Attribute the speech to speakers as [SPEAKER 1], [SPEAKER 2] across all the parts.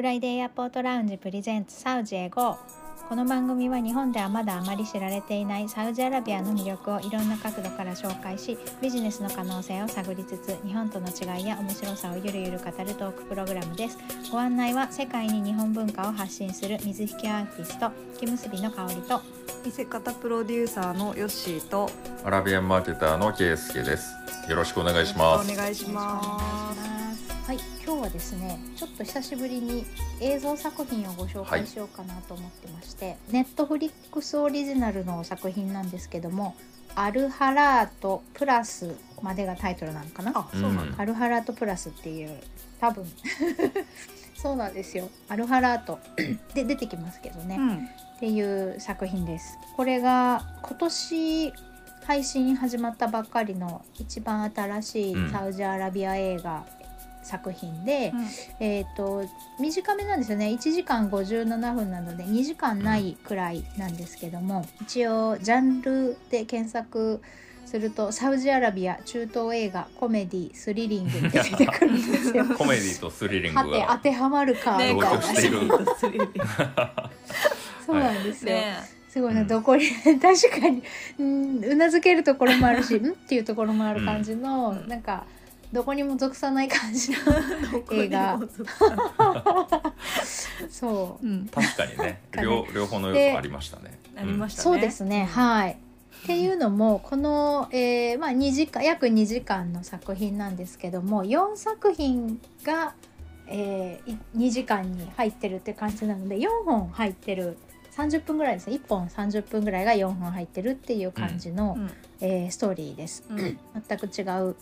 [SPEAKER 1] フライデーエアポートラウンジプレゼンツサウジへ GO この番組は日本ではまだあまり知られていないサウジアラビアの魅力をいろんな角度から紹介しビジネスの可能性を探りつつ日本との違いや面白さをゆるゆる語るトークプログラムですご案内は世界に日本文化を発信する水引アーティスト木結びの香りと
[SPEAKER 2] 見せ方プロデューサーのヨッシーと
[SPEAKER 3] アラビアンマーケターのケイスケです。よろしくお願いします。
[SPEAKER 2] お願いします。
[SPEAKER 1] はい、今日はですね、ちょっと久しぶりに映像作品をご紹介しようかなと思ってまして、ネットフリックスオリジナルの作品なんですけども、アルハラートプラスまでがタイトルなのかな？
[SPEAKER 2] あ、そうなんだ。
[SPEAKER 1] アルハラートプラスっていう多分 そうなんですよ。アルハラート で出てきますけどね。
[SPEAKER 2] うん。
[SPEAKER 1] っていう作品です。これが今年配信始まったばっかりの一番新しいサウジアラビア映画作品で、えっ、と短めなんですよね。1時間57分なので2時間ないくらいなんですけども、一応ジャンルで検索するとサウジアラビア中東映画コメディスリリングって出てくるんですよ。
[SPEAKER 3] コメディとスリリン
[SPEAKER 1] は
[SPEAKER 3] グが。
[SPEAKER 1] て当てはまるか
[SPEAKER 2] ね、
[SPEAKER 3] 同居している。
[SPEAKER 1] そうなんですよ。
[SPEAKER 2] ね、
[SPEAKER 1] すごいな、
[SPEAKER 3] うん
[SPEAKER 1] どこに 確かにうんうなずけるところもあるしん？っていうところもある感じの、
[SPEAKER 2] うん。
[SPEAKER 1] なんかどこにも属さない感じの 映画 そう
[SPEAKER 2] うん。
[SPEAKER 3] 確かにね両両方の要素ありましたね。
[SPEAKER 2] ありましたね。
[SPEAKER 1] そうですね、はい。っていうのもこの、えーまあ、2時間約2時間の作品なんですけども4作品が、えー、い2時間に入ってるって感じなので4本入ってる30分ぐらいですね1本30分ぐらいが4本入ってるっていう感じの、
[SPEAKER 2] うん。
[SPEAKER 1] えーストーリーです。
[SPEAKER 2] うん。
[SPEAKER 1] 全く違う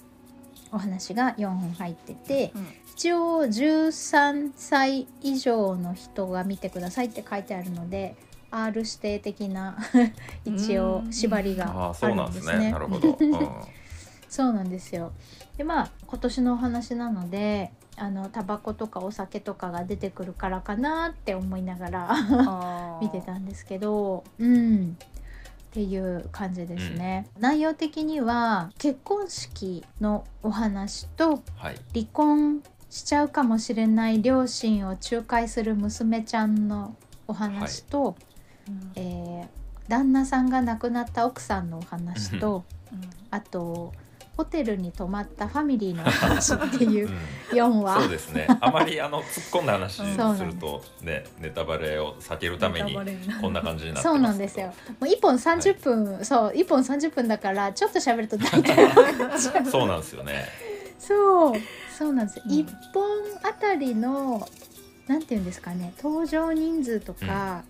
[SPEAKER 1] お話が4本入ってて
[SPEAKER 2] うん。
[SPEAKER 1] 一応13歳以上の人が見てくださいって書いてあるので R 指定的な 一応縛り
[SPEAKER 3] あ
[SPEAKER 1] が
[SPEAKER 3] あそう
[SPEAKER 1] ある
[SPEAKER 3] なんですね。る
[SPEAKER 1] そうなんですよ。でまあ今年のお話なのであのタバコとかお酒とかが出てくるからかなって思いながら 見てたんですけど、うん、っていう感じですね。内容的には結婚式のお話と
[SPEAKER 3] はい。
[SPEAKER 1] 離婚しちゃうかもしれない両親を仲介する娘ちゃんのお話と、
[SPEAKER 2] うん
[SPEAKER 1] えー旦那さんが亡くなった奥さんのお話とあとホテルに泊まったファミリーのお話っていううん。4話。
[SPEAKER 3] そうですね。あまりあの突っ込んだ話 す。るとねネタバレを避けるためにこんな感じになって。
[SPEAKER 1] そうなんですよ。もう1本30分、そう1本30分だからちょっと喋ると大体
[SPEAKER 3] そうなんですよね。
[SPEAKER 1] そうそうなんですよ、
[SPEAKER 2] うん。
[SPEAKER 1] 1本あたりのなんていうんですかね登場人数とか、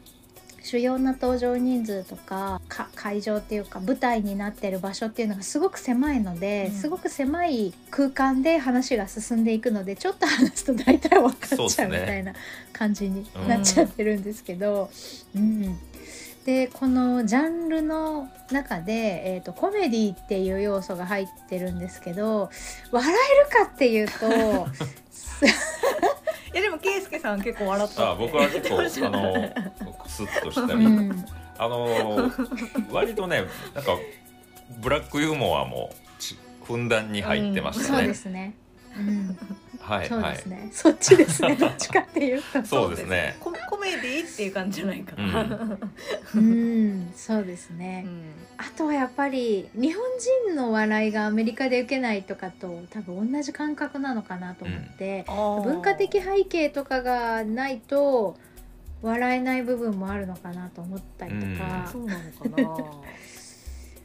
[SPEAKER 1] 主要な登場人数とかか会場っていうか舞台になってる場所っていうのがすごく狭いので、
[SPEAKER 2] うん。
[SPEAKER 1] すごく狭い空間で話が進んでいくのでちょっと話すと大体分かっちゃ
[SPEAKER 3] そう
[SPEAKER 1] みたいな感じになっちゃってるんですけど、うん。でこのジャンルの中で、えー、とコメディっていう要素が入ってるんですけど笑えるかっていうと
[SPEAKER 2] いやでもケイスケさん結構笑った
[SPEAKER 3] あ僕は結構あのスッとしたり、
[SPEAKER 1] うん
[SPEAKER 3] あの割とねなんかブラックユーモアもちふんだんに入ってましたね。
[SPEAKER 1] そうですね。うん、そう
[SPEAKER 3] はいはい
[SPEAKER 1] です。ね。そっちですね。どっちかっていうと。
[SPEAKER 3] そうですね。
[SPEAKER 2] ココメディっていう感じじゃないかな。
[SPEAKER 3] う
[SPEAKER 1] うん、そうです
[SPEAKER 2] う
[SPEAKER 1] ね。
[SPEAKER 2] ん
[SPEAKER 1] あとはやっぱり日本人の笑いがアメリカで受けないとかと多分同じ感覚なのかなと思って、文化的背景とかがないと笑えない部分もあるのかなと思ったりとか。
[SPEAKER 2] そうなのかな。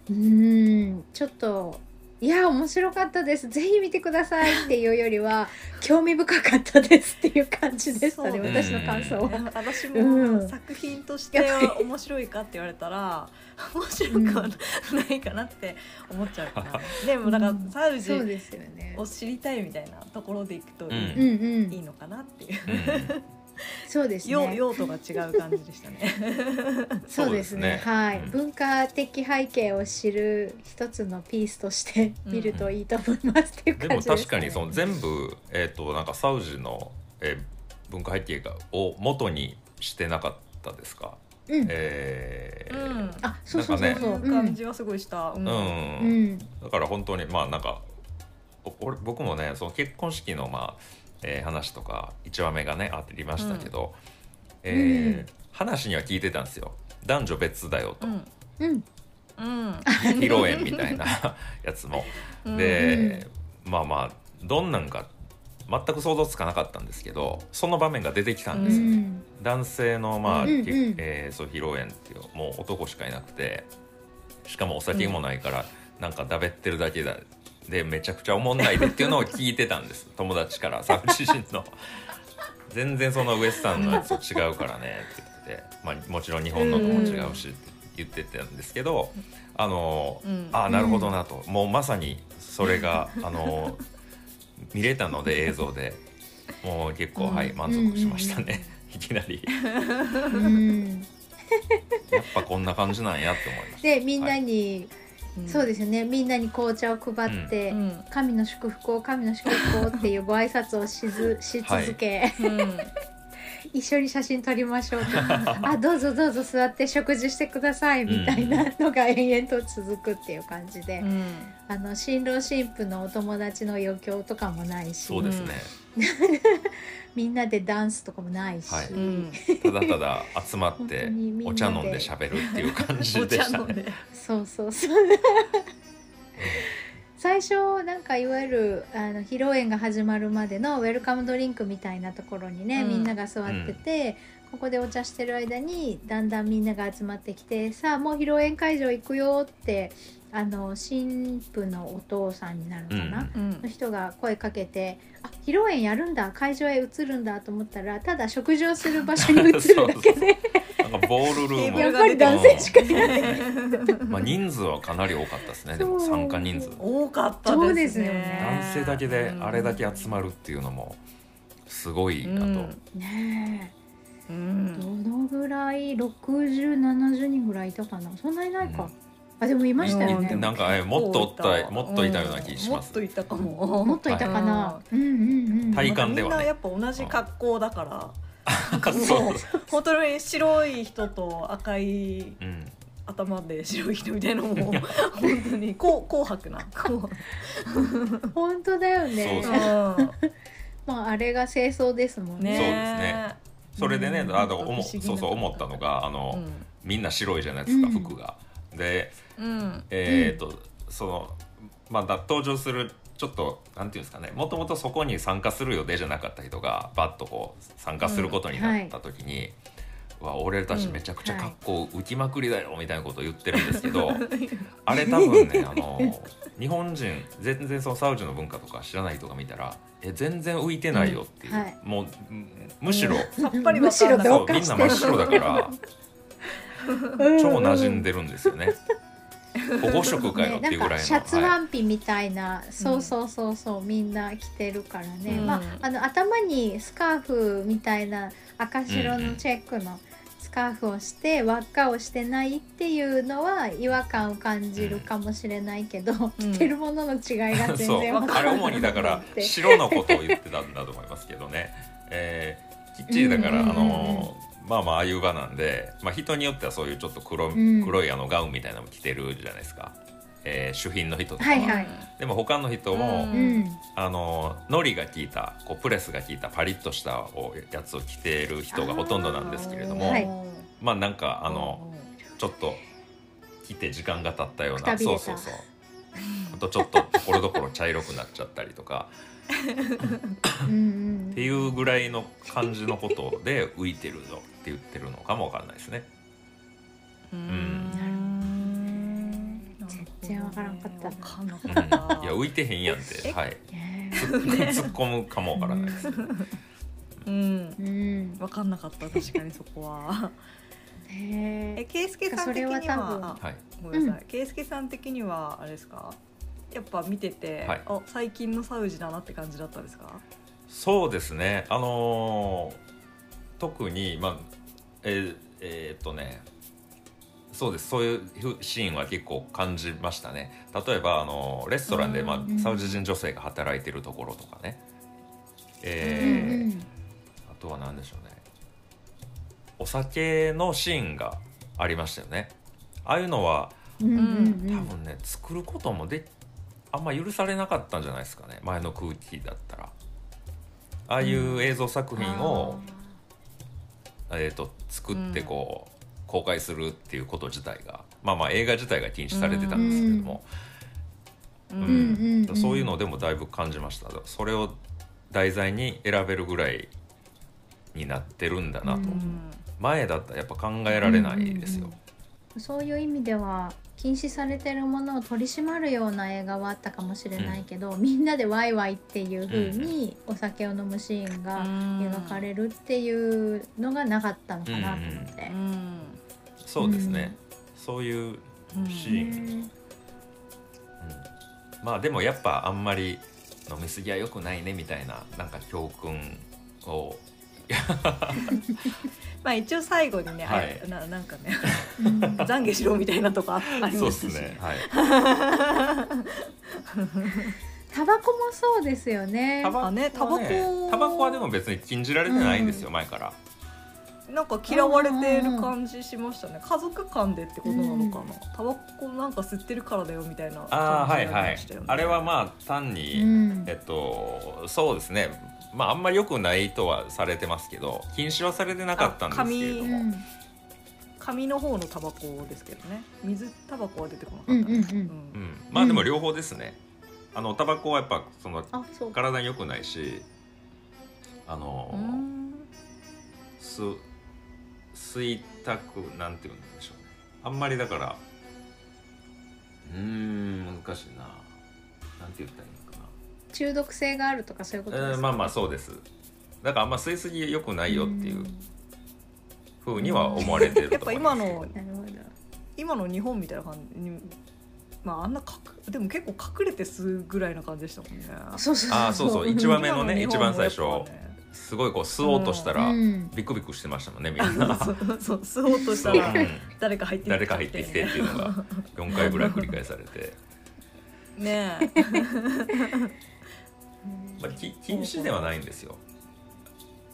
[SPEAKER 1] うん。ちょっといや面白かったです。ぜひ見てくださいっていうよりは 興味深かったですっていう感じでしたね。私の感想は。
[SPEAKER 2] 私
[SPEAKER 1] うん。
[SPEAKER 2] も作品としては面白いかって言われたら 面白くはないかなって思っちゃうかな、でもだから
[SPEAKER 1] うん。
[SPEAKER 2] サウジ
[SPEAKER 1] そうですよね。
[SPEAKER 2] を知りたいみたいなところでいくといい,、
[SPEAKER 3] うん。
[SPEAKER 2] いいのかなっていう、
[SPEAKER 3] うん
[SPEAKER 1] そうです
[SPEAKER 2] 用
[SPEAKER 1] ね。
[SPEAKER 2] 用途が違う感じでしたね。
[SPEAKER 1] そうですね。はい、
[SPEAKER 3] うん。
[SPEAKER 1] 文化的背景を知る一つのピースとして見るといいと思いますっていう
[SPEAKER 3] でも
[SPEAKER 1] 感じです、ね、
[SPEAKER 3] 確かにその全部えっ、となんかサウジの、えー文化背景がを元にしてなかったですか？
[SPEAKER 1] うん。
[SPEAKER 3] えー
[SPEAKER 2] うん。
[SPEAKER 1] あそうそうそうそう、
[SPEAKER 2] いう感じはすごいした、うん。
[SPEAKER 3] うん、
[SPEAKER 1] うん。
[SPEAKER 3] だから本当にまあなんかお俺僕もねその結婚式のまあえー話とか1話目がねありましたけど、え
[SPEAKER 1] う
[SPEAKER 3] ー
[SPEAKER 1] ん。
[SPEAKER 3] 話には聞いてたんですよ。男女別だよと、
[SPEAKER 2] うん。
[SPEAKER 1] うん。
[SPEAKER 2] うん。
[SPEAKER 3] 披露宴みたいな やつも。
[SPEAKER 2] うん。
[SPEAKER 3] で、まあまあどんなんか全く想像つかなかったんですけどその場面が出てきたん
[SPEAKER 1] う
[SPEAKER 3] ですよ。ね。
[SPEAKER 1] ん。
[SPEAKER 3] 男性のまあ、
[SPEAKER 1] うんうん。
[SPEAKER 3] けえーそう披露宴っていうもう男しかいなくてしかもお酒もないから、なんかだべってるだけだでめちゃくちゃおもんないでっていうのを聞いてたんです。友達からサウジ人の。全然そのウエスタンのやつと違うからねって言って、まあ、もちろん日本のとも違うしって言ってたんですけど、あの
[SPEAKER 2] うん。
[SPEAKER 3] ああなるほどなと、もうまさにそれがあの見れたので映像で。もう結構、
[SPEAKER 2] うん。
[SPEAKER 3] はい満足しましたね、いきなり。
[SPEAKER 1] うん。
[SPEAKER 3] やっぱこんな感じなんやって思いました。
[SPEAKER 1] でみんなに、
[SPEAKER 2] うん。
[SPEAKER 1] そうですよね。みんなに紅茶を配って、
[SPEAKER 2] うん。
[SPEAKER 1] 神の祝福を神の祝福をっていうご挨拶をしず し続け、
[SPEAKER 2] うん。
[SPEAKER 1] 一緒に写真撮りましょうって あどうぞどうぞ座って食事してくださいみたいなのが延々と続くっていう感じで、
[SPEAKER 2] うん。
[SPEAKER 1] あの新郎新婦のお友達の余興とかもないし。
[SPEAKER 3] そうですね、
[SPEAKER 1] みんなでダンスとかもないし、
[SPEAKER 3] はい。
[SPEAKER 2] うん。
[SPEAKER 3] ただただ集まっ
[SPEAKER 1] 本
[SPEAKER 3] てお茶飲んで喋るっていう感じ
[SPEAKER 2] お
[SPEAKER 3] でしたね。
[SPEAKER 1] そうそうそう。最初なんかいわゆるあの披露宴が始まるまでのウェルカムドリンクみたいなところにね、
[SPEAKER 2] うん。
[SPEAKER 1] みんなが座ってて、ここでお茶してる間にだんだんみんなが集まってきてさあもう披露宴会場行くよってあの新婦のお父さんになるのかな、
[SPEAKER 3] うん。
[SPEAKER 2] うん。
[SPEAKER 1] の人が声かけてあ披露宴やるんだ会場へ移るんだと思ったらただ食事をする場所に移るだけで。
[SPEAKER 3] なんかボールルーム。
[SPEAKER 1] やっぱり男性しかいない。
[SPEAKER 3] まあ人数はかなり多かったですね。でも参加人数。
[SPEAKER 2] 多かったですね。
[SPEAKER 1] そうですよね
[SPEAKER 3] 男性だけであれだけ集まるっていうのもすごいなと、
[SPEAKER 1] ねえ。
[SPEAKER 2] うん。
[SPEAKER 1] どのぐらい？6070人ぐらいいたかな？そんなにないか、あでもいましたよね、
[SPEAKER 2] うん。
[SPEAKER 3] なんかえもっとおったもっといたような気します。
[SPEAKER 2] もっといたかも。
[SPEAKER 1] もっとい。たかな、うんうんうん。
[SPEAKER 3] 体感ではね。
[SPEAKER 2] みんなやっぱ同じ格好だから、
[SPEAKER 3] そう。
[SPEAKER 2] 本当に白い人と赤い
[SPEAKER 3] うん、
[SPEAKER 2] 頭で白い人みたいなのも本当にこう紅白な。紅
[SPEAKER 1] 本当だよね。
[SPEAKER 3] そう
[SPEAKER 2] 白
[SPEAKER 1] まああれが清掃ですもんね。
[SPEAKER 3] そうですね。それでね、
[SPEAKER 2] うん。
[SPEAKER 3] あと思
[SPEAKER 2] なんか不思議な
[SPEAKER 3] そうそう思ったのがあの、みんな白いじゃないですか、
[SPEAKER 1] うん。
[SPEAKER 3] 服が。で
[SPEAKER 2] うん。うん
[SPEAKER 3] えっ、と、そのまあだ登場するちょっとなんていうんですかね。もともとそこに参加する予定じゃなかった人がバッとこう参加することになった時に、うわ俺たちめちゃくちゃ格好浮きまくりだよみたいなことを言ってるんですけど、あれ多分ねあの日本人全然そのサウジの文化とか知らない人が見たらえ全然浮いてないよっていう、
[SPEAKER 1] うん。はい。
[SPEAKER 3] もうむむしろ、
[SPEAKER 2] さっぱりわかん
[SPEAKER 1] むしろ
[SPEAKER 3] みんな真っ白だから 超馴染んでるんですよね。保護色かよっていうぐらいの、
[SPEAKER 1] ね、シャツ
[SPEAKER 3] はい
[SPEAKER 1] ワンピみたいな、そうそうそうそうみんな着てるからね、
[SPEAKER 2] うん。
[SPEAKER 1] まああの頭にスカーフみたいな赤白のチェックのスカーフをして輪っかをしてないっていうのは違和感を感じるかもしれないけど、着てるものの違いが全然 わからない
[SPEAKER 3] 主にだから白のことを言ってたんだと思いますけどね、えーきっちりだから、
[SPEAKER 1] うんうんうんうん。
[SPEAKER 3] あのまあまあああいう場なんで、まあ、人によってはそういうちょっと黒,、
[SPEAKER 1] ん。
[SPEAKER 3] 黒いあのガウンみたいなのも着てるじゃないですか、えー主賓の人とか。は、
[SPEAKER 1] はいはい。
[SPEAKER 3] でも他の人も、あののりが効いたこうプレスが効いたパリッとしたおやつを着てる人がほとんどなんですけれども、
[SPEAKER 1] はい。
[SPEAKER 3] まあなんかあのちょっと着て時間が経ったようなそうそうそう。あとちょっとところどころ茶色くなっちゃったりとか。っていうぐらいの感じのことで浮いてるぞって言ってるのかもわからないですね。
[SPEAKER 2] うん。
[SPEAKER 1] 全然わからんかった。
[SPEAKER 3] いや浮いてへんやんって、
[SPEAKER 2] え？
[SPEAKER 3] はい、
[SPEAKER 1] ね
[SPEAKER 3] 突っ込むかもわからないです。
[SPEAKER 2] うん。
[SPEAKER 1] うん。
[SPEAKER 2] わかんなかった確かにそこは。え
[SPEAKER 1] ね
[SPEAKER 2] 圭介さん的に
[SPEAKER 1] は多分。
[SPEAKER 2] は
[SPEAKER 3] はい、
[SPEAKER 2] ごめんなさい。圭介さん的にはあれですか？やっぱ見てて、
[SPEAKER 3] はい。
[SPEAKER 2] あ最近のサウジだなって感じだったんですか？
[SPEAKER 3] そうですね。あのー特にまあえーえーっとねそうです。そういうシーンは結構感じましたね。例えばあのレストランで、ま
[SPEAKER 1] うん
[SPEAKER 3] あ、サウジ人女性が働いてるところとかね。
[SPEAKER 1] うん
[SPEAKER 3] えー
[SPEAKER 1] うん
[SPEAKER 3] あとは何でしょうね。お酒のシーンがありましたよね。ああいうのは
[SPEAKER 1] うんうんうん。
[SPEAKER 3] 多分ね作ることもであんま許されなかったんじゃないですかね。前の空気だったら。ああいう映像作品を、えー、と作ってこう、公開するっていうこと自体がまあまあ映画自体が禁止されてたんですけれども、
[SPEAKER 2] う
[SPEAKER 3] うん
[SPEAKER 1] うんうん。
[SPEAKER 3] そういうのでもだいぶ感じました。それを題材に選べるぐらいになってるんだなと、
[SPEAKER 1] うん。
[SPEAKER 3] 前だったらやっぱ考えられないですよ。
[SPEAKER 1] そういう意味では禁止されてるものを取り締まるような映画はあったかもしれないけど、みんなでワイワイっていう風にお酒を飲むシーンが描かれるっていうのがなかったのかなと思って。
[SPEAKER 2] う。ん。
[SPEAKER 3] そうですね、そういう
[SPEAKER 2] うん
[SPEAKER 3] シーン、うん。まあでもやっぱあんまり飲み過ぎは良くないねみたいななんか教訓を
[SPEAKER 2] まあ一応最後にね、あ
[SPEAKER 3] はい。
[SPEAKER 2] ななんかね
[SPEAKER 1] うん。
[SPEAKER 2] 懺悔しろみたいなとこああり
[SPEAKER 3] そう
[SPEAKER 2] ま
[SPEAKER 3] ですね。はい。
[SPEAKER 1] タバコもそうですよね。
[SPEAKER 3] タ。バ
[SPEAKER 2] あね。タバコ
[SPEAKER 3] タバコ。はでも別に禁じられてないんですよ、前から
[SPEAKER 2] なんか嫌われてる感じしましたね。家族間でってことなのかな、タバコなんか吸ってるからだよみたいな
[SPEAKER 3] ああはい
[SPEAKER 2] 感じ
[SPEAKER 3] はい
[SPEAKER 2] ましたよね。
[SPEAKER 3] あれはまあ単に、
[SPEAKER 1] うん。
[SPEAKER 3] えっとそうですね。まああんまり良くないとはされてますけど禁止はされてなかったんですけれども、
[SPEAKER 1] うん。
[SPEAKER 2] 紙の方のタバコですけどね。水タバコは出てこなかった、
[SPEAKER 1] うんうんうん。
[SPEAKER 3] うん、まあでも両方ですね、あのタバコはやっぱその
[SPEAKER 1] あそう
[SPEAKER 3] 体に良くないしあの、
[SPEAKER 2] うん。
[SPEAKER 3] 吸吸いたくなんて言うんでしょうね。あんまりだから。うーん難しいな。なんて言ったらいいのか
[SPEAKER 1] 中毒性があるとかそういうことですか、
[SPEAKER 3] な、えーまあまあそうです。だからあんま吸いすぎ良くないよっていうふうには思われてる
[SPEAKER 2] やっぱ今の今の日本みたいな感じにまああんなかくでも結構隠れて吸うぐらいな感じでしたもんね。
[SPEAKER 1] そうそう
[SPEAKER 3] あーそうそう。一番目のね。一番最初すごいこう吸おうとしたら、
[SPEAKER 1] うん。
[SPEAKER 3] ビクビクしてましたもんねみんな。
[SPEAKER 2] そうそう吸おうとしたら
[SPEAKER 3] うん。
[SPEAKER 2] 誰か入ってきて。
[SPEAKER 3] 誰か入ってきてっていうのが 4回ぐらい繰り返されて、
[SPEAKER 2] ね
[SPEAKER 3] まあ、き禁止ではないんですよ、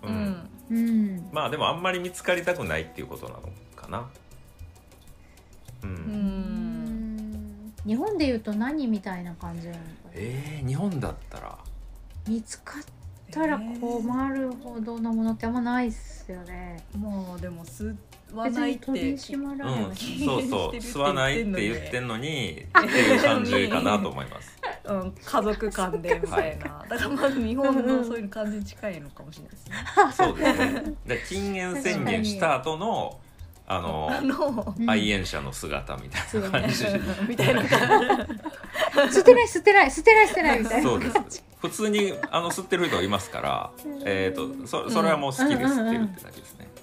[SPEAKER 2] え、
[SPEAKER 3] う
[SPEAKER 2] うん。ん
[SPEAKER 1] うん。
[SPEAKER 3] まあでもあんまり見つかりたくないっていうことなのかな。うん、
[SPEAKER 2] う
[SPEAKER 1] うん。ん日本でいうと何みたいな感じなのかな？
[SPEAKER 3] えー、日本だったら。
[SPEAKER 1] 見つかったら困るほどのものってあんまないっすよね。
[SPEAKER 2] まあでも吸わ
[SPEAKER 1] 別
[SPEAKER 2] ないって
[SPEAKER 1] に取り締まられ
[SPEAKER 3] うん。そうそう。吸わないって言ってんのにっていう感じかなと思います。
[SPEAKER 2] うん、家族間でみたいな、だからまず日本のそういう感じに近いのかもしれないですね。
[SPEAKER 3] そうですね。で禁煙宣言した後のあの愛煙者の姿みたいな感じ、
[SPEAKER 2] みたいな感
[SPEAKER 1] 吸ってない吸ってない吸ってない吸ってないみたいな。
[SPEAKER 3] そうです。普通にあの吸ってる人いますから、えー、とそそれはもう好きですって言ってだけですね。
[SPEAKER 2] じ。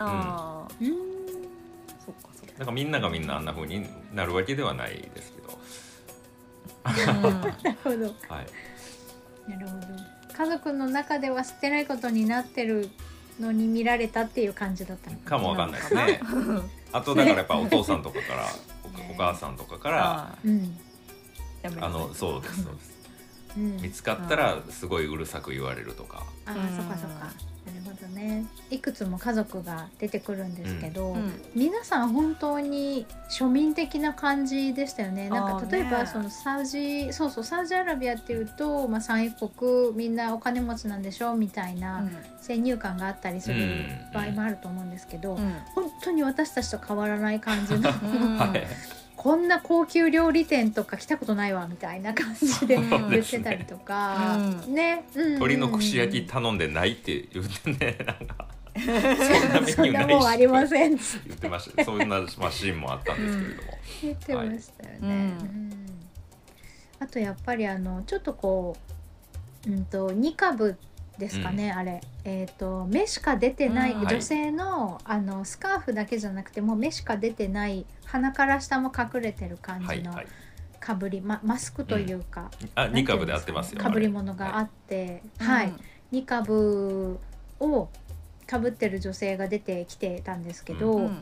[SPEAKER 2] ああ、
[SPEAKER 1] うん。
[SPEAKER 2] そっかそっか。
[SPEAKER 3] だからみんながみんなあんな風になるわけではないですけど。
[SPEAKER 2] うん。
[SPEAKER 1] なるほど。
[SPEAKER 3] はい。
[SPEAKER 1] なるほど。家族の中では吸ってないことになってるのに見られたっていう感じだったの
[SPEAKER 3] かもわかんないですね。あとだからやっぱお父さんとかから おお母さんとかから
[SPEAKER 2] あ
[SPEAKER 3] のそうですそうです。
[SPEAKER 1] うん。
[SPEAKER 3] 見つかったらすごいうるさく言われるとか。
[SPEAKER 1] あそっかそっかねいくつも家族が出てくるんですけど、
[SPEAKER 2] うん。
[SPEAKER 1] 皆さん本当に庶民的な感じでしたよね。なんか例えば
[SPEAKER 2] ね。
[SPEAKER 1] そのサウジそうそうサウジアラビアっていうと、まあ、産油国みんなお金持ちなんでしょみたいな先入観があったりする
[SPEAKER 3] うん。
[SPEAKER 1] 場合もあると思うんですけど、
[SPEAKER 2] うん。
[SPEAKER 1] 本当に私たちと変わらない感じの こんな高級料理店とか来たことないわみたいな感じで言ってたりとか、
[SPEAKER 2] うん。
[SPEAKER 1] ね、うん
[SPEAKER 3] 鶏の串焼き頼んでないって言ってね なんか そんなメニュ
[SPEAKER 1] そん
[SPEAKER 3] ーないし
[SPEAKER 1] なもんありません
[SPEAKER 3] 言ってました。そんな、まあ、シーンもあったんですけれども、
[SPEAKER 1] 言ってましたよね。
[SPEAKER 2] はい。うん。
[SPEAKER 1] うんあとやっぱりあのちょっとこう、うんとニカブですかね、あれ、えっ、と目しか出てない、
[SPEAKER 2] うん。
[SPEAKER 1] 女性のあのスカーフだけじゃなくてもう目しか出てない鼻から下も隠れてる感じの
[SPEAKER 3] はいはい。
[SPEAKER 1] かぶり、まマスクというか、うん。
[SPEAKER 3] 二株で合ってますよ
[SPEAKER 1] かぶり物があって、はい、ニカブをかぶってる女性が出てきてたんですけど、
[SPEAKER 2] うん。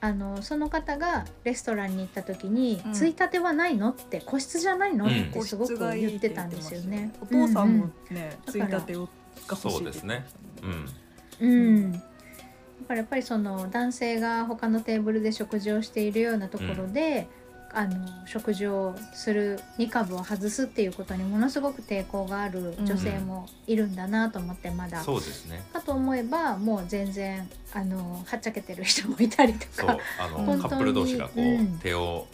[SPEAKER 1] あのその方がレストランに行った時に「
[SPEAKER 2] うん。
[SPEAKER 1] ついたてはないの?」って「個室じゃないの?」
[SPEAKER 3] うん
[SPEAKER 1] ってすごく言ってたんですよね。
[SPEAKER 2] お父さんも
[SPEAKER 1] うん
[SPEAKER 2] ね、
[SPEAKER 1] だから
[SPEAKER 2] ついたてをが欲しいって言ってましたもん
[SPEAKER 3] うん。
[SPEAKER 1] うん、うんだからやっぱりその男性が他のテーブルで食事をしているようなところで、あの食事をするニカブを外すっていうことにものすごく抵抗がある女性もいるんだなと思ってまだ。
[SPEAKER 3] そうですね。
[SPEAKER 1] かと思えばもう全然あのはっちゃけてる人もいたりと
[SPEAKER 3] そう
[SPEAKER 1] か。
[SPEAKER 3] あの
[SPEAKER 1] 本当に
[SPEAKER 3] カップル同士がこう、
[SPEAKER 1] うん。
[SPEAKER 3] 手を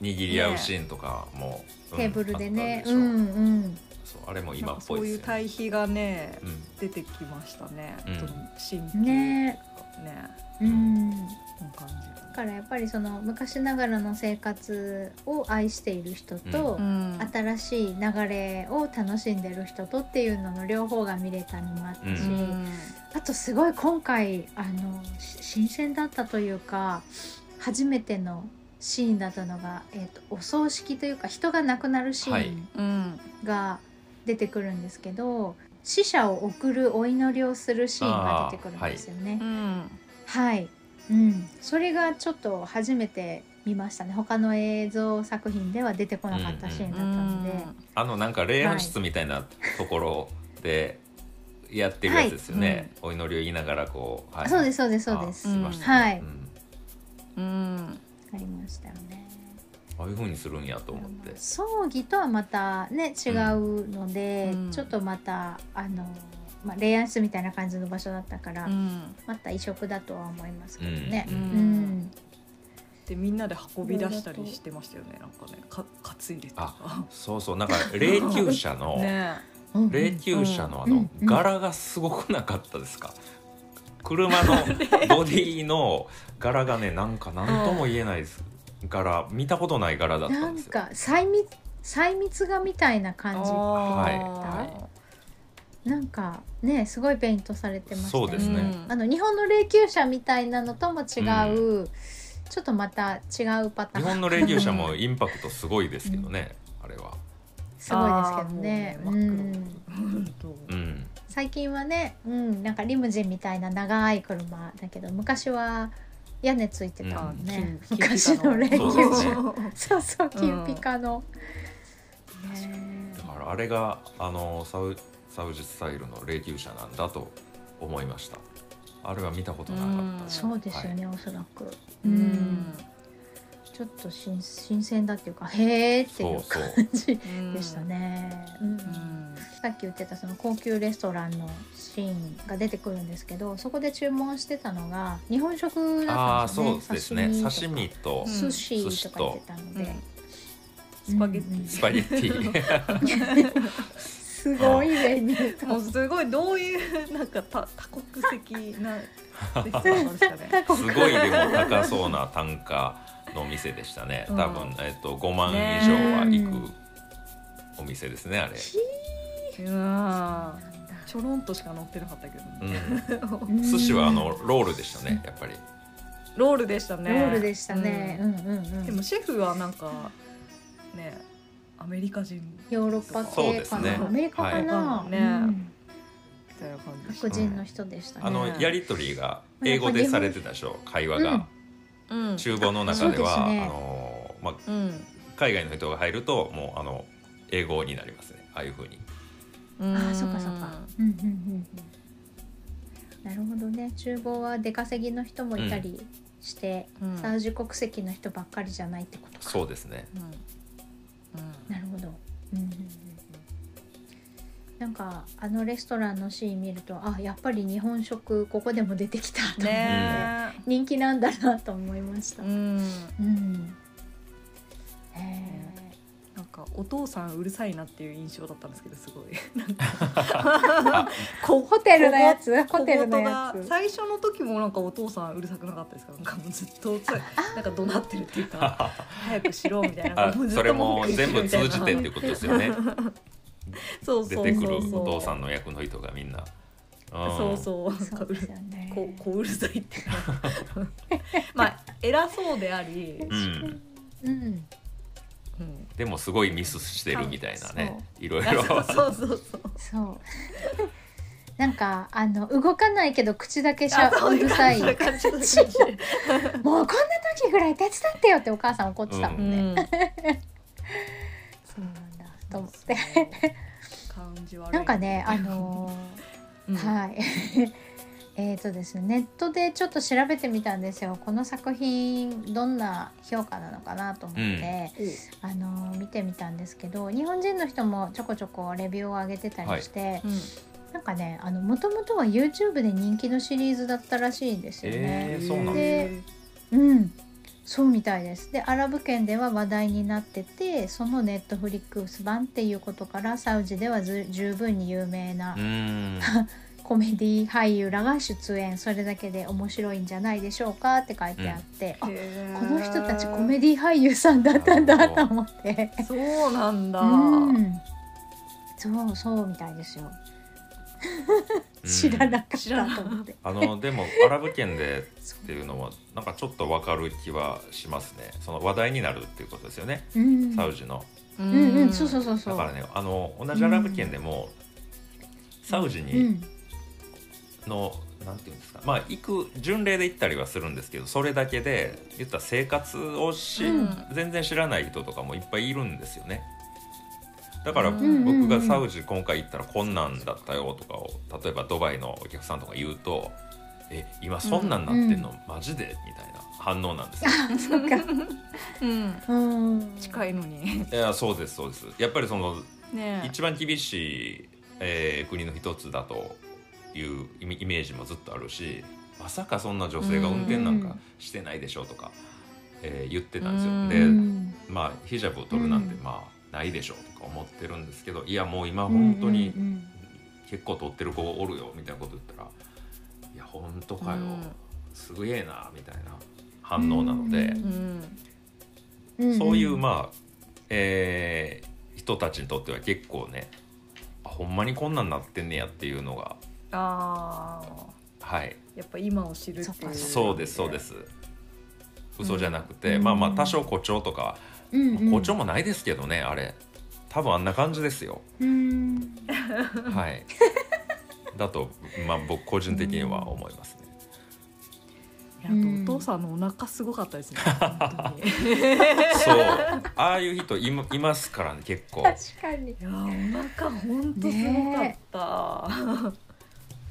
[SPEAKER 3] 握り合うシーンとかも、うん
[SPEAKER 1] テーブルでね。うんうん。
[SPEAKER 3] そうあれも今っぽいうですよね。
[SPEAKER 2] いう対比がね
[SPEAKER 3] うん。
[SPEAKER 2] 出てきましたね。
[SPEAKER 3] うん。
[SPEAKER 2] その
[SPEAKER 1] ね。
[SPEAKER 2] ね。
[SPEAKER 1] うん。
[SPEAKER 2] この感じ。
[SPEAKER 1] だからやっぱりその昔ながらの生活を愛している人と、
[SPEAKER 2] ん。
[SPEAKER 1] 新しい流れを楽しんでる人とっていうのの両方が見れたのもあったし、
[SPEAKER 3] うん。
[SPEAKER 1] あとすごい今回あのし新鮮だったというか初めてのシーンだったのが、えー、とお葬式というか人が亡くなるシーン
[SPEAKER 2] うん。
[SPEAKER 1] が出てくるんですけど、死者を送るお祈りをするシーンが出てくるんですよね。
[SPEAKER 2] うん
[SPEAKER 1] はい、うん、それがちょっと初めて見ましたね。他の映像作品では出てこなかったシーンだったので、
[SPEAKER 3] あのなんか霊安室みたいなところでやってるやつですよね、お祈りを言いながらこう、はい。
[SPEAKER 1] そうですそうですそうです、はい。
[SPEAKER 3] うん
[SPEAKER 2] うん。
[SPEAKER 1] ありましたよね
[SPEAKER 3] ああいう風にするんやと思って。
[SPEAKER 1] 葬儀とはまたね違うので、
[SPEAKER 2] うん。
[SPEAKER 1] ちょっとまたあの、まあ、霊安室みたいな感じの場所だったから、
[SPEAKER 2] うん。
[SPEAKER 1] また異色だとは思いますけどね。
[SPEAKER 3] う
[SPEAKER 1] うん。ん。
[SPEAKER 2] でみんなで運び出したりしてましたよねなんかね。か担いでとか
[SPEAKER 3] そうそう。なんか霊柩車の、霊柩車のあの
[SPEAKER 1] うん。うん。
[SPEAKER 3] 柄がすごくなかったですか？車のボディの柄がねなんか何とも言えないです柄見たことない柄だったですよ。
[SPEAKER 1] なんんか細密細密画みたいな感じ。
[SPEAKER 2] は
[SPEAKER 1] なんかねすごいペイントされてましたよ
[SPEAKER 3] そうですね。
[SPEAKER 1] あの日本の霊柩車みたいなのとも違う、ちょっとまた違うパターン。
[SPEAKER 3] 日本の霊柩車もインパクトすごいですけどね、あれは。
[SPEAKER 1] すごいですけどね。
[SPEAKER 2] う
[SPEAKER 1] ん
[SPEAKER 2] 本当
[SPEAKER 3] うん。
[SPEAKER 1] 最近はね、うん、なんかリムジンみたいな長い車だけど昔は屋根ついてたもんね、
[SPEAKER 2] うん。
[SPEAKER 1] 昔の霊
[SPEAKER 3] そう
[SPEAKER 1] 柩
[SPEAKER 3] ですね
[SPEAKER 1] 車そうそう金ピカの、
[SPEAKER 3] だ
[SPEAKER 1] ね
[SPEAKER 3] からあれがあのサウサウジスタイルの霊柩車なんだと思いました。あれは見たことなかった。
[SPEAKER 1] そうですよね、おそらく、
[SPEAKER 2] う
[SPEAKER 1] うん
[SPEAKER 2] ん
[SPEAKER 1] ちょっと新新鮮だっていうかへーっていう感じでしたね、うん。
[SPEAKER 2] うん。
[SPEAKER 1] さっき言ってたその高級レストランのシーンが出てくるんですけどそこで注文してたのが日本食だったん
[SPEAKER 3] そうです
[SPEAKER 1] ね。
[SPEAKER 3] ね刺身と
[SPEAKER 1] 寿司とか言ってたので、
[SPEAKER 2] うんスパゲッティ
[SPEAKER 3] スパゲッティ。
[SPEAKER 1] すごいメニュー
[SPEAKER 2] もうすごいどういうなんか多多国籍な。す
[SPEAKER 3] ごいでも高そうな単価のお店でしたね。多分、
[SPEAKER 2] うん
[SPEAKER 3] えっと5万以上は行くお店ですねあれ、
[SPEAKER 2] うんちょろんとしか乗ってなかったけど、
[SPEAKER 3] うん、寿司はあのロールでしたねやっぱり。
[SPEAKER 2] ロールでしたね。
[SPEAKER 1] ロールでしたね、うん、うんうん
[SPEAKER 2] でもシェフはなんかねアメリカ人。
[SPEAKER 1] ヨーロッパ
[SPEAKER 3] そう
[SPEAKER 1] 系かな、
[SPEAKER 3] ですね。
[SPEAKER 1] アメリカかな、
[SPEAKER 2] はい。ね
[SPEAKER 1] うん。
[SPEAKER 2] みたいな感じでした
[SPEAKER 1] 白人の人でしたね、
[SPEAKER 3] あのやり取りが英語でされてたでしょ会話が、
[SPEAKER 2] うん
[SPEAKER 3] 厨房の中ではあの、まあ、
[SPEAKER 2] うん。
[SPEAKER 3] 海外の人が入るともうあの英語になりますね。ああいうふうに。
[SPEAKER 2] うん。
[SPEAKER 1] ああそっかそっか。うんうんうんうん。なるほどね。厨房は出稼ぎの人もいたりして、
[SPEAKER 2] うん。
[SPEAKER 1] サウジ国籍の人ばっかりじゃないってことか。
[SPEAKER 3] そうですね。
[SPEAKER 2] うん。うん。
[SPEAKER 1] なるほど、なんかあのレストランのシーン見るとあやっぱり日本食ここでも出てきたと思って、
[SPEAKER 2] ね
[SPEAKER 1] 人気なんだなと思いました、
[SPEAKER 2] う
[SPEAKER 1] うん。
[SPEAKER 2] ん
[SPEAKER 1] へ
[SPEAKER 2] なんかお父さんうるさいなっていう印象だったんですけどすごい。なん
[SPEAKER 3] あ
[SPEAKER 1] ー ホテルのやつ？
[SPEAKER 2] 小
[SPEAKER 1] ホテルのやつ。
[SPEAKER 2] 最初の時もなんかお父さんうるさくなかったですかなんかもうずっと つなんか怒鳴ってるっていうか早くしろみたいな
[SPEAKER 3] それも全部通じてっていうことですよね出てくるお父さんの役の人がみんな、うん
[SPEAKER 2] そうそう。なん。
[SPEAKER 1] そうね
[SPEAKER 2] こうこううるさいって。まあ偉そうであり、
[SPEAKER 3] うん、
[SPEAKER 1] うん。
[SPEAKER 2] うん、
[SPEAKER 3] でもすごいミスしてるみたいなね。いろい
[SPEAKER 2] あ
[SPEAKER 3] ろ。
[SPEAKER 2] そうそうそうそう。
[SPEAKER 1] そう。なんかあの動かないけど口だけしゃ
[SPEAKER 2] う
[SPEAKER 1] うるさい。
[SPEAKER 2] そうう感じそういう感じそういう感
[SPEAKER 1] もうこんな時ぐらい手伝ってよってお母さん怒ってたもんね、
[SPEAKER 2] じうん。
[SPEAKER 1] そうなんだと思って
[SPEAKER 2] 悪い
[SPEAKER 1] なんかねあの
[SPEAKER 2] うん。
[SPEAKER 1] ーはい。えーとですね、ネットでちょっと調べてみたんですよ。この作品どんな評価なのかなと思って、あの見てみたんですけど日本人の人もちょこちょこレビューを上げてたりして、
[SPEAKER 2] うん。
[SPEAKER 1] なんかねもともとは YouTube で人気のシリーズだったらしいんですよね。
[SPEAKER 3] えー、そうなんだ
[SPEAKER 1] でうんそうみたいです。でアラブ圏では話題になっててそのネットフリックス版っていうことからサウジではず十分に有名な コメディ俳優らが出演。それだけで面白いんじゃないでしょうかって書いてあって、あ
[SPEAKER 2] へー
[SPEAKER 1] この人たちコメディ俳優さんだったんだと思って。
[SPEAKER 2] そうなんだ、
[SPEAKER 1] うん。そうそうみたいですよ。
[SPEAKER 3] うん
[SPEAKER 1] 知らなかっ
[SPEAKER 2] 知らな
[SPEAKER 1] たと思って、
[SPEAKER 3] あのでもアラブ圏でっていうのはなんかちょっとわかる気はしますね。その話題になるっていうことですよね、
[SPEAKER 1] うん、
[SPEAKER 3] サウジの。
[SPEAKER 2] う
[SPEAKER 1] うんうん。そうそうそうそう。
[SPEAKER 3] だからねあの同じアラブ圏でも、サウジ
[SPEAKER 1] う
[SPEAKER 3] に
[SPEAKER 1] ん。
[SPEAKER 3] の、なんていうんですか。まあ行く巡礼で行ったりはするんですけどそれだけで言ったら生活をし、
[SPEAKER 2] うん。
[SPEAKER 3] 全然知らない人とかもいっぱいいるんですよねだから
[SPEAKER 2] うん
[SPEAKER 3] 僕がサウジ今回行ったらこんなんだったよとかを例えばドバイのお客さんとか言うと「え今そんなんなってんの、マジで?」みたいな。反応なんですよ。
[SPEAKER 1] あそっか。
[SPEAKER 2] うん。
[SPEAKER 1] うん。
[SPEAKER 2] 近いのに。
[SPEAKER 3] いやそうですそうです。やっぱりその
[SPEAKER 2] ねえ。
[SPEAKER 3] 一番厳しい、えー国の一つだというイメイメージもずっとあるしまさかそんな女性が運転なんかしてないでしょうとか、えー言ってたんですよ。
[SPEAKER 2] うん。
[SPEAKER 3] で、
[SPEAKER 1] うん
[SPEAKER 3] まあヒジャブを取るなんて
[SPEAKER 1] うん。
[SPEAKER 3] まあないでしょうとか思ってるんですけどいやもう今本当に結構取ってる子おるよみたいなこと言ったら「いや本当かよ、
[SPEAKER 2] うん。
[SPEAKER 3] すげえな」みたいな反応なので、そういうまあ、えー人たちにとっては結構ねあほんまにこんなんなってんねやっていうのが
[SPEAKER 2] ああ
[SPEAKER 3] はい。
[SPEAKER 2] やっぱ今を知るっていう。
[SPEAKER 1] そっか。
[SPEAKER 3] そうですそうです。嘘じゃなくて、
[SPEAKER 1] うん。
[SPEAKER 3] まあまあ多少誇張とか、
[SPEAKER 1] うんうん。
[SPEAKER 3] 誇張もないですけどねあれ多分あんな感じですよ。
[SPEAKER 1] うん。
[SPEAKER 3] はい。だとまあ僕個人的には思いますね。
[SPEAKER 2] お父さんのお腹すごかったですね。
[SPEAKER 3] そう。ああいう人いまいますからね結構。
[SPEAKER 1] 確かに。
[SPEAKER 2] いやお腹本当すごかった、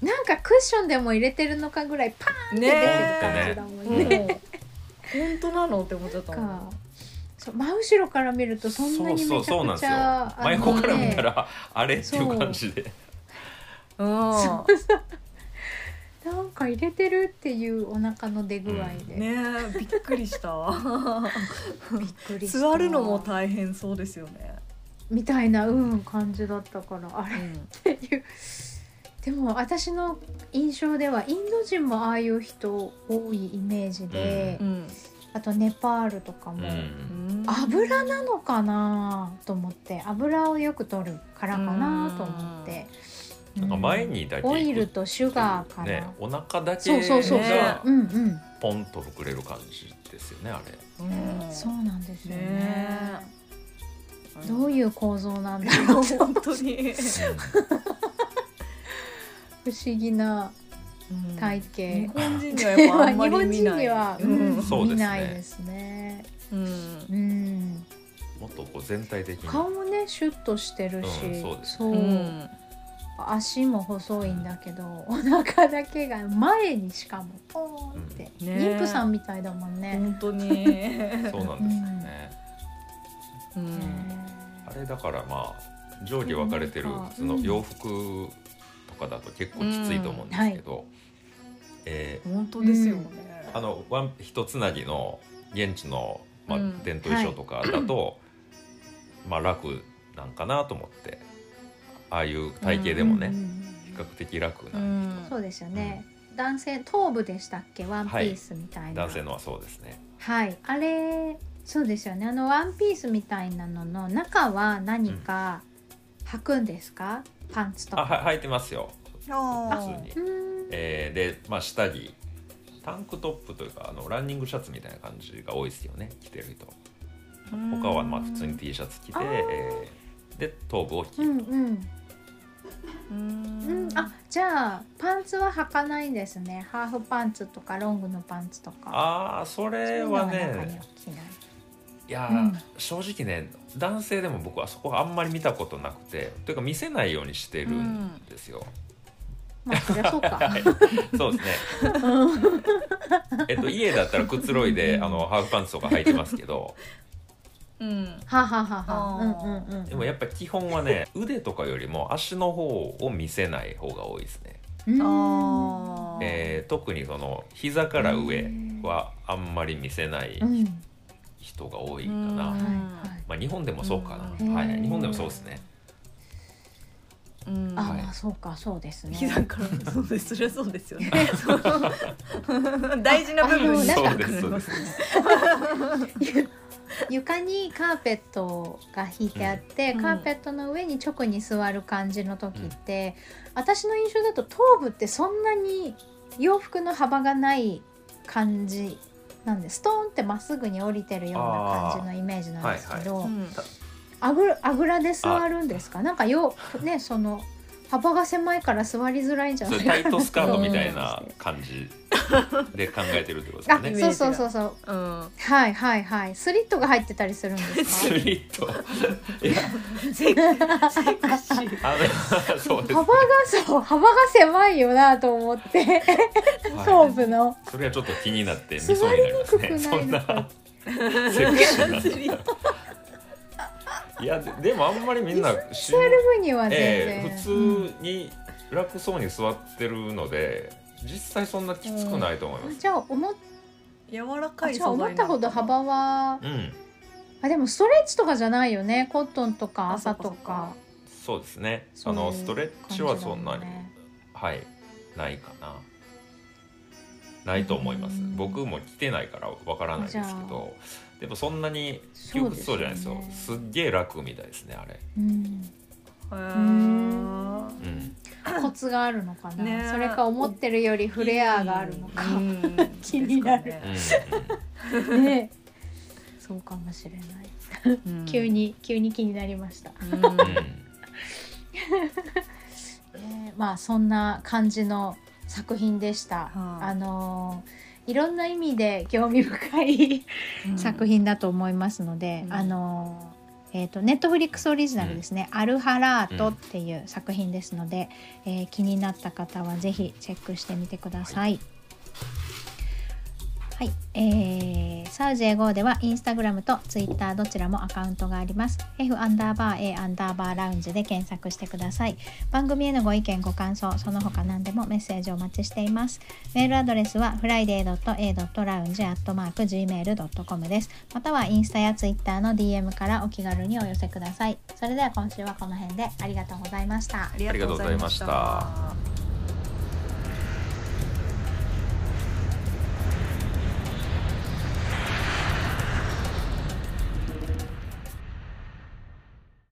[SPEAKER 1] なんかクッションでも入れてるのかぐらいパーンって出てる感じだもんね。
[SPEAKER 2] 本当なの？って思っちゃったもん。
[SPEAKER 1] かそう真後ろから見るとそんなにめちゃくちゃ
[SPEAKER 3] そうそうそうなんですよ。真横から見た
[SPEAKER 1] ね
[SPEAKER 3] らあれっていう感じで。
[SPEAKER 2] うん。
[SPEAKER 1] なんか入れてるっていうお腹の出具合で、
[SPEAKER 2] ねえびっくりした。
[SPEAKER 1] びっくりした。
[SPEAKER 2] 座るのも大変そうですよね、
[SPEAKER 1] みたいなうん感じだったからあれっ
[SPEAKER 2] うん
[SPEAKER 1] ていう。でも私の印象ではインド人もああいう人多いイメージで、
[SPEAKER 2] うん。
[SPEAKER 1] あとネパールとかも、
[SPEAKER 3] うん
[SPEAKER 1] 油なのかな？と思って。油をよく取るからかな？と思って、
[SPEAKER 3] なん。か前にだけ
[SPEAKER 1] オイルとシュガーかな、
[SPEAKER 3] ねお腹だけ
[SPEAKER 1] そうそうそうそう、
[SPEAKER 3] が
[SPEAKER 1] うんうん。
[SPEAKER 3] ポンと膨れる感じですよねあれ。
[SPEAKER 2] うん。
[SPEAKER 1] そうなんですよね。
[SPEAKER 2] ね
[SPEAKER 1] どういう構造なんだろう？
[SPEAKER 2] 本当に、
[SPEAKER 1] 不思議な
[SPEAKER 2] うん。
[SPEAKER 1] 体
[SPEAKER 2] 日
[SPEAKER 1] 型、
[SPEAKER 2] 本人にはやっぱあんま
[SPEAKER 1] 日本
[SPEAKER 2] り見ない。
[SPEAKER 1] 人には、
[SPEAKER 2] う
[SPEAKER 1] うん見ないですね。
[SPEAKER 2] うん。
[SPEAKER 1] うん、
[SPEAKER 3] もっとこう全体的に。
[SPEAKER 1] 顔もねシュッとしてるし、
[SPEAKER 3] うんそうです
[SPEAKER 1] そう。
[SPEAKER 2] うん
[SPEAKER 1] 足も細いんだけどお腹だけが前にしかもポーンって、
[SPEAKER 2] うん。ね
[SPEAKER 1] 妊婦さんみたいだもんね。
[SPEAKER 2] 本当に、
[SPEAKER 3] そうなんですよね、
[SPEAKER 2] うん。
[SPEAKER 3] あれだからまあ上下分かれてるその
[SPEAKER 1] うん。
[SPEAKER 3] 洋服とかだと結構きついと思うんですけど、え
[SPEAKER 2] 本当ですよね、
[SPEAKER 3] ーあのワン一つなぎの現地の、まあ
[SPEAKER 2] うん。
[SPEAKER 3] 伝統衣装とかだと、まあ楽なんかなと思ってああいう体型でもね、
[SPEAKER 1] うんうん
[SPEAKER 3] 比較的楽な、
[SPEAKER 2] うん。
[SPEAKER 1] そうですよね。男性頭部でしたっけ？ワンピースみたいな。
[SPEAKER 3] 男性のはそうですね。
[SPEAKER 1] はい、あれそうですよね。あのワンピースみたいなのの中は何か履くんですか、パンツとか。
[SPEAKER 3] あは履いてますよ。
[SPEAKER 2] あ
[SPEAKER 3] 普通に、
[SPEAKER 1] うん。
[SPEAKER 3] えーで、まあ、下着タンクトップというかあのランニングシャツみたいな感じが多いですよね。着てる人。他はまあ普通に T シャツ着てえーで頭部を着ると、
[SPEAKER 1] うんうん。
[SPEAKER 2] う
[SPEAKER 1] うん。ん、あじゃあパンツは履かないんですね。ハーフパンツとかロングのパンツとか。
[SPEAKER 3] ああそ
[SPEAKER 1] そうい
[SPEAKER 3] れはね
[SPEAKER 1] い
[SPEAKER 3] いやー、
[SPEAKER 1] うん。
[SPEAKER 3] 正直ね男性でも僕はそこはあんまり見たことなくてというか見せないようにしてるんですよ、
[SPEAKER 1] まあそりゃそうか。
[SPEAKER 3] はい。そうですね。えっと家だったらくつろいであのハーフパンツとか履いてますけど。
[SPEAKER 2] うん。
[SPEAKER 1] はははは。
[SPEAKER 2] あ
[SPEAKER 1] うん
[SPEAKER 2] ー
[SPEAKER 1] うんうん。
[SPEAKER 3] でもやっぱ基本はね腕とかよりも足の方を見せない方が多いですね、
[SPEAKER 1] うん。
[SPEAKER 2] あー。
[SPEAKER 3] えー特にその膝から上はあんまり見せない
[SPEAKER 1] うん。
[SPEAKER 3] 人が多いか
[SPEAKER 2] うん。
[SPEAKER 3] な、
[SPEAKER 1] はいはい。
[SPEAKER 3] まあ、日本でもそうかな、
[SPEAKER 1] うん。
[SPEAKER 3] はい日本でもそうですね
[SPEAKER 2] うん。
[SPEAKER 3] はい。
[SPEAKER 1] あまあそうかそうですね。
[SPEAKER 2] 膝からそうです。そりゃそうですよね。大事な部分
[SPEAKER 3] そうですそうです。
[SPEAKER 1] 床にカーペットが引いてあって、
[SPEAKER 2] うん。
[SPEAKER 1] カーペットの上に直に座る感じの時って、私の印象だと頭部ってそんなに洋服の幅がない感じなんでストーンってまっすぐに降りてるような感じのイメージなんですけど、
[SPEAKER 2] うん
[SPEAKER 1] あぐらあぐらで座るんですか？なんかよねその幅が狭いから座りづらいんじゃ
[SPEAKER 3] そ
[SPEAKER 1] ないかな
[SPEAKER 3] れタイトスカートみたいな感じで考えてるってことですね。
[SPEAKER 1] そうそうそうそう。
[SPEAKER 2] うん。
[SPEAKER 1] はいはいはい。スリットが入ってたりするんです
[SPEAKER 3] ス
[SPEAKER 1] か
[SPEAKER 3] リット。いやそうです、
[SPEAKER 1] 幅がそう幅が狭いよなと思って。頭部の。
[SPEAKER 3] それはちょっと気になって見
[SPEAKER 1] 座
[SPEAKER 3] そうになりますね。
[SPEAKER 1] りにくく
[SPEAKER 3] そんなセクシーな。
[SPEAKER 2] スリット
[SPEAKER 3] いやででもあんまりみんなし
[SPEAKER 1] 座る分には全然、
[SPEAKER 3] ええ普通に楽そうに座ってるので実際そんなきつくないと思います。
[SPEAKER 1] じゃあ思っ
[SPEAKER 2] 柔らかい
[SPEAKER 1] じゃあ思ったほど幅は
[SPEAKER 3] うん、
[SPEAKER 1] あでもストレッチとかじゃないよねコットンとか
[SPEAKER 2] あ
[SPEAKER 1] 朝と
[SPEAKER 2] か。そ
[SPEAKER 3] うですね。あのストレッチはそんなに、
[SPEAKER 1] ね。
[SPEAKER 3] はいないかな。ないと思います。
[SPEAKER 1] うん。
[SPEAKER 3] 僕も着てないからわからないですけどでもそんなに窮屈そうじゃないですよ。すっげえ楽みたいですねあれ、
[SPEAKER 1] うん。
[SPEAKER 2] へー
[SPEAKER 3] うん、
[SPEAKER 1] コツがあるのかな、
[SPEAKER 2] ね。
[SPEAKER 1] それか思ってるよりフレアがあるのか、
[SPEAKER 2] うん。
[SPEAKER 1] 気になる。
[SPEAKER 2] ね。
[SPEAKER 1] そうかもしれない、
[SPEAKER 2] うん。
[SPEAKER 1] 急に急に気になりました、
[SPEAKER 2] うん。
[SPEAKER 3] うん。
[SPEAKER 1] ねまあそんな感じの作品でした、
[SPEAKER 2] はい。
[SPEAKER 1] あのいろんな意味で興味深い作品だと思いますので、
[SPEAKER 2] うん。
[SPEAKER 1] あのえー、とネットフリックスオリジナルですね「アルハラート」っていう作品ですので、えー気になった方はぜひチェックしてみてください。はい、はいえー、サウジエゴではインスタグラムとツイッターどちらもアカウントがあります。F アンダーバー A アンダーバーラウンジで検索してください。番組へのご意見ご感想その他何でもメッセージをお待ちしています。メールアドレスは friday.a.lounge.gmail.com です。またはインスタやツイッターの DM からお気軽にお寄せください。それでは今週はこの辺でありがとうございました。
[SPEAKER 2] ありがとうございました。